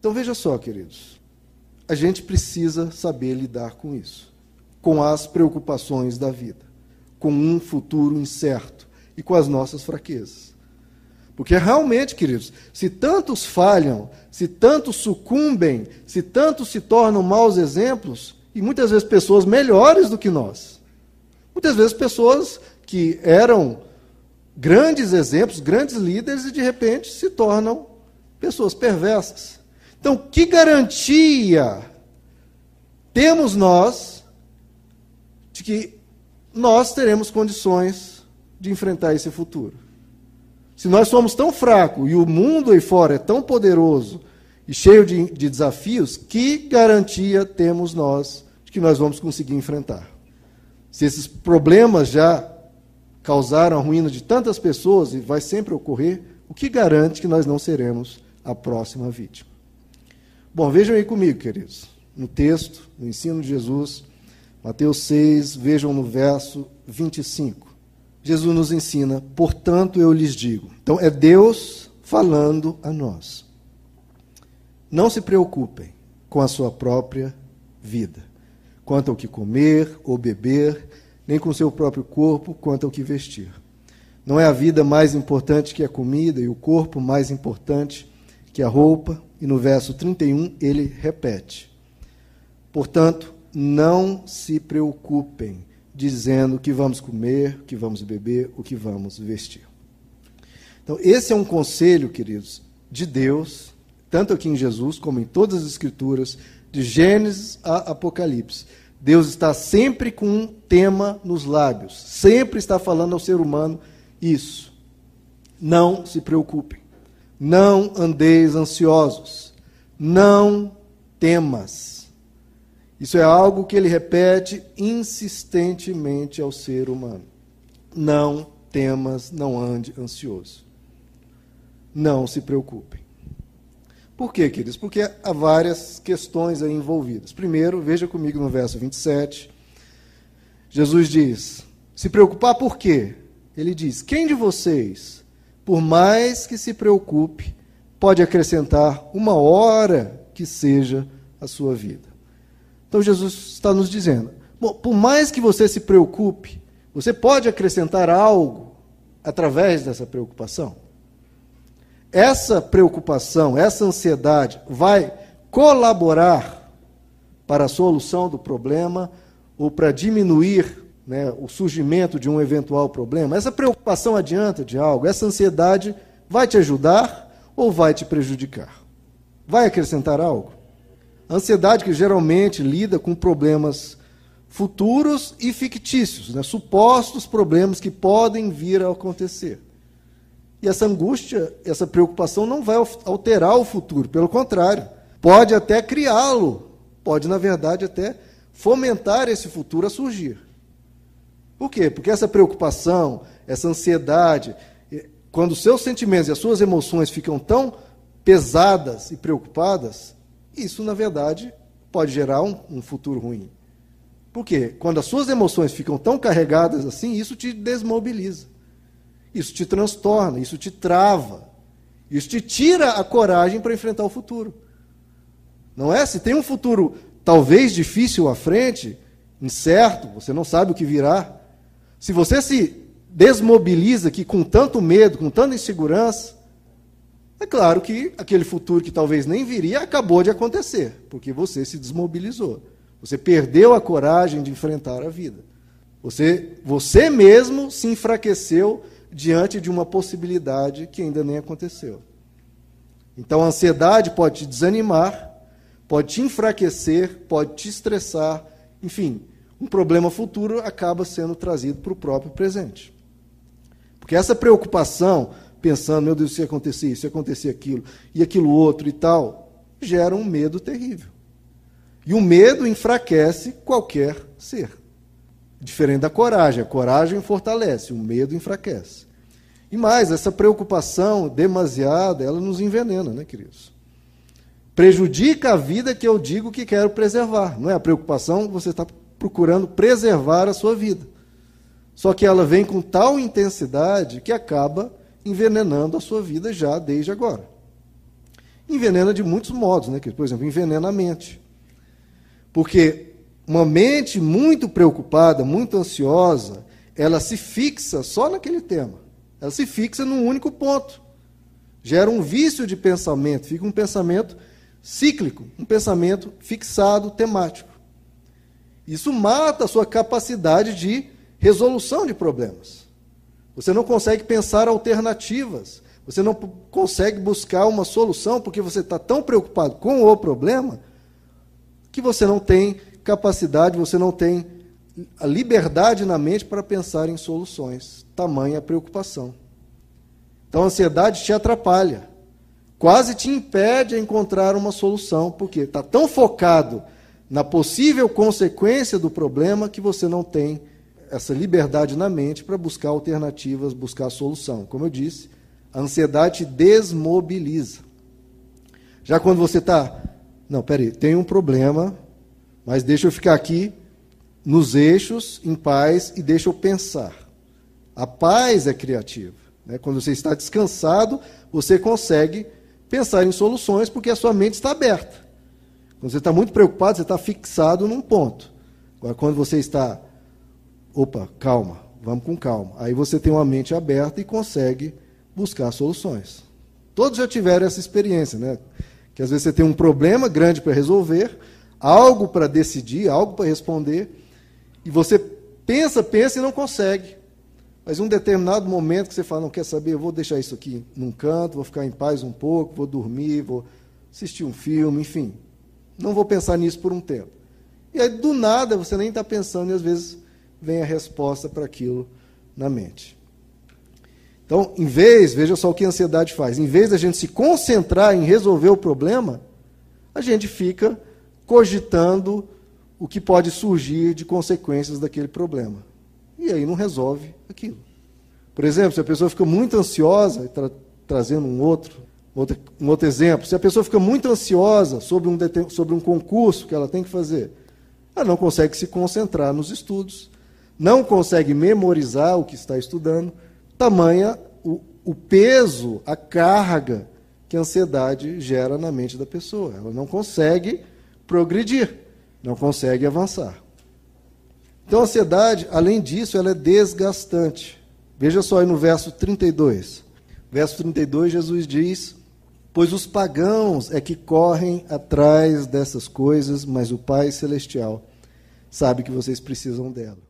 Então veja só, queridos, a gente precisa saber lidar com isso, com as preocupações da vida, com um futuro incerto. E com as nossas fraquezas. Porque realmente, queridos, se tantos falham, se tantos sucumbem, se tantos se tornam maus exemplos, e muitas vezes pessoas melhores do que nós, muitas vezes pessoas que eram grandes exemplos, grandes líderes, e de repente se tornam pessoas perversas. Então, que garantia temos nós de que nós teremos condições de enfrentar esse futuro? Se nós somos tão fracos e o mundo aí fora é tão poderoso e cheio de, de desafios, que garantia temos nós de que nós vamos conseguir enfrentar? Se esses problemas já causaram a ruína de tantas pessoas e vai sempre ocorrer, o que garante que nós não seremos a próxima vítima? Bom, vejam aí comigo, queridos, no texto, no ensino de Jesus, Mateus 6, vejam no verso 25. Jesus nos ensina, portanto eu lhes digo. Então é Deus falando a nós. Não se preocupem com a sua própria vida, quanto ao que comer ou beber, nem com o seu próprio corpo, quanto ao que vestir. Não é a vida mais importante que a comida e o corpo mais importante que a roupa? e no verso 31 ele repete: Portanto, não se preocupem dizendo o que vamos comer, o que vamos beber, o que vamos vestir. Então, esse é um conselho, queridos, de Deus, tanto aqui em Jesus como em todas as Escrituras, de Gênesis a Apocalipse. Deus está sempre com um tema nos lábios, sempre está falando ao ser humano isso. Não se preocupem. Não andeis ansiosos, não temas. Isso é algo que ele repete insistentemente ao ser humano. Não temas, não ande ansioso. Não se preocupem. Por quê, queridos? Porque há várias questões aí envolvidas. Primeiro, veja comigo no verso 27. Jesus diz: Se preocupar por quê? Ele diz: Quem de vocês por mais que se preocupe, pode acrescentar uma hora que seja a sua vida. Então Jesus está nos dizendo: bom, por mais que você se preocupe, você pode acrescentar algo através dessa preocupação. Essa preocupação, essa ansiedade vai colaborar para a solução do problema ou para diminuir né, o surgimento de um eventual problema, essa preocupação adianta de algo, essa ansiedade vai te ajudar ou vai te prejudicar? Vai acrescentar algo? A ansiedade que geralmente lida com problemas futuros e fictícios, né, supostos problemas que podem vir a acontecer. E essa angústia, essa preocupação não vai alterar o futuro, pelo contrário, pode até criá-lo, pode, na verdade, até fomentar esse futuro a surgir. Por quê? Porque essa preocupação, essa ansiedade, quando os seus sentimentos e as suas emoções ficam tão pesadas e preocupadas, isso, na verdade, pode gerar um, um futuro ruim. Por quê? Quando as suas emoções ficam tão carregadas assim, isso te desmobiliza. Isso te transtorna, isso te trava. Isso te tira a coragem para enfrentar o futuro. Não é? Se tem um futuro talvez difícil à frente, incerto, você não sabe o que virá, se você se desmobiliza aqui com tanto medo, com tanta insegurança, é claro que aquele futuro que talvez nem viria acabou de acontecer, porque você se desmobilizou. Você perdeu a coragem de enfrentar a vida. Você, você mesmo se enfraqueceu diante de uma possibilidade que ainda nem aconteceu. Então a ansiedade pode te desanimar, pode te enfraquecer, pode te estressar, enfim, um problema futuro acaba sendo trazido para o próprio presente. Porque essa preocupação, pensando, meu Deus, se acontecer isso, se acontecer aquilo, e aquilo outro e tal, gera um medo terrível. E o medo enfraquece qualquer ser. Diferente da coragem. A coragem fortalece, o medo enfraquece. E mais, essa preocupação demasiada, ela nos envenena, né, queridos? Prejudica a vida que eu digo que quero preservar. Não é a preocupação, você está procurando preservar a sua vida. Só que ela vem com tal intensidade que acaba envenenando a sua vida já desde agora. Envenena de muitos modos, né? Por exemplo, envenena a mente. Porque uma mente muito preocupada, muito ansiosa, ela se fixa só naquele tema. Ela se fixa num único ponto. Gera um vício de pensamento, fica um pensamento cíclico, um pensamento fixado, temático. Isso mata a sua capacidade de resolução de problemas. Você não consegue pensar alternativas. Você não consegue buscar uma solução porque você está tão preocupado com o problema que você não tem capacidade, você não tem a liberdade na mente para pensar em soluções. Tamanha preocupação. Então a ansiedade te atrapalha, quase te impede a encontrar uma solução, porque está tão focado na possível consequência do problema que você não tem essa liberdade na mente para buscar alternativas, buscar solução. Como eu disse, a ansiedade desmobiliza. Já quando você está, não, peraí, tem um problema, mas deixa eu ficar aqui nos eixos, em paz, e deixa eu pensar. A paz é criativa. Né? Quando você está descansado, você consegue pensar em soluções porque a sua mente está aberta. Quando você está muito preocupado, você está fixado num ponto. Agora, quando você está, opa, calma, vamos com calma. Aí você tem uma mente aberta e consegue buscar soluções. Todos já tiveram essa experiência, né? Que às vezes você tem um problema grande para resolver, algo para decidir, algo para responder, e você pensa, pensa e não consegue. Mas em um determinado momento que você fala, não quer saber, eu vou deixar isso aqui num canto, vou ficar em paz um pouco, vou dormir, vou assistir um filme, enfim. Não vou pensar nisso por um tempo. E aí, do nada, você nem está pensando e às vezes vem a resposta para aquilo na mente. Então, em vez, veja só o que a ansiedade faz, em vez da gente se concentrar em resolver o problema, a gente fica cogitando o que pode surgir de consequências daquele problema. E aí não resolve aquilo. Por exemplo, se a pessoa fica muito ansiosa, tra trazendo um outro, outro, um outro exemplo, se a pessoa fica muito ansiosa sobre um, sobre um concurso que ela tem que fazer, ela não consegue se concentrar nos estudos, não consegue memorizar o que está estudando, tamanha o, o peso, a carga que a ansiedade gera na mente da pessoa. Ela não consegue progredir, não consegue avançar. Então a ansiedade, além disso, ela é desgastante. Veja só aí no verso 32. Verso 32, Jesus diz: Pois os pagãos é que correm atrás dessas coisas, mas o Pai Celestial sabe que vocês precisam dela.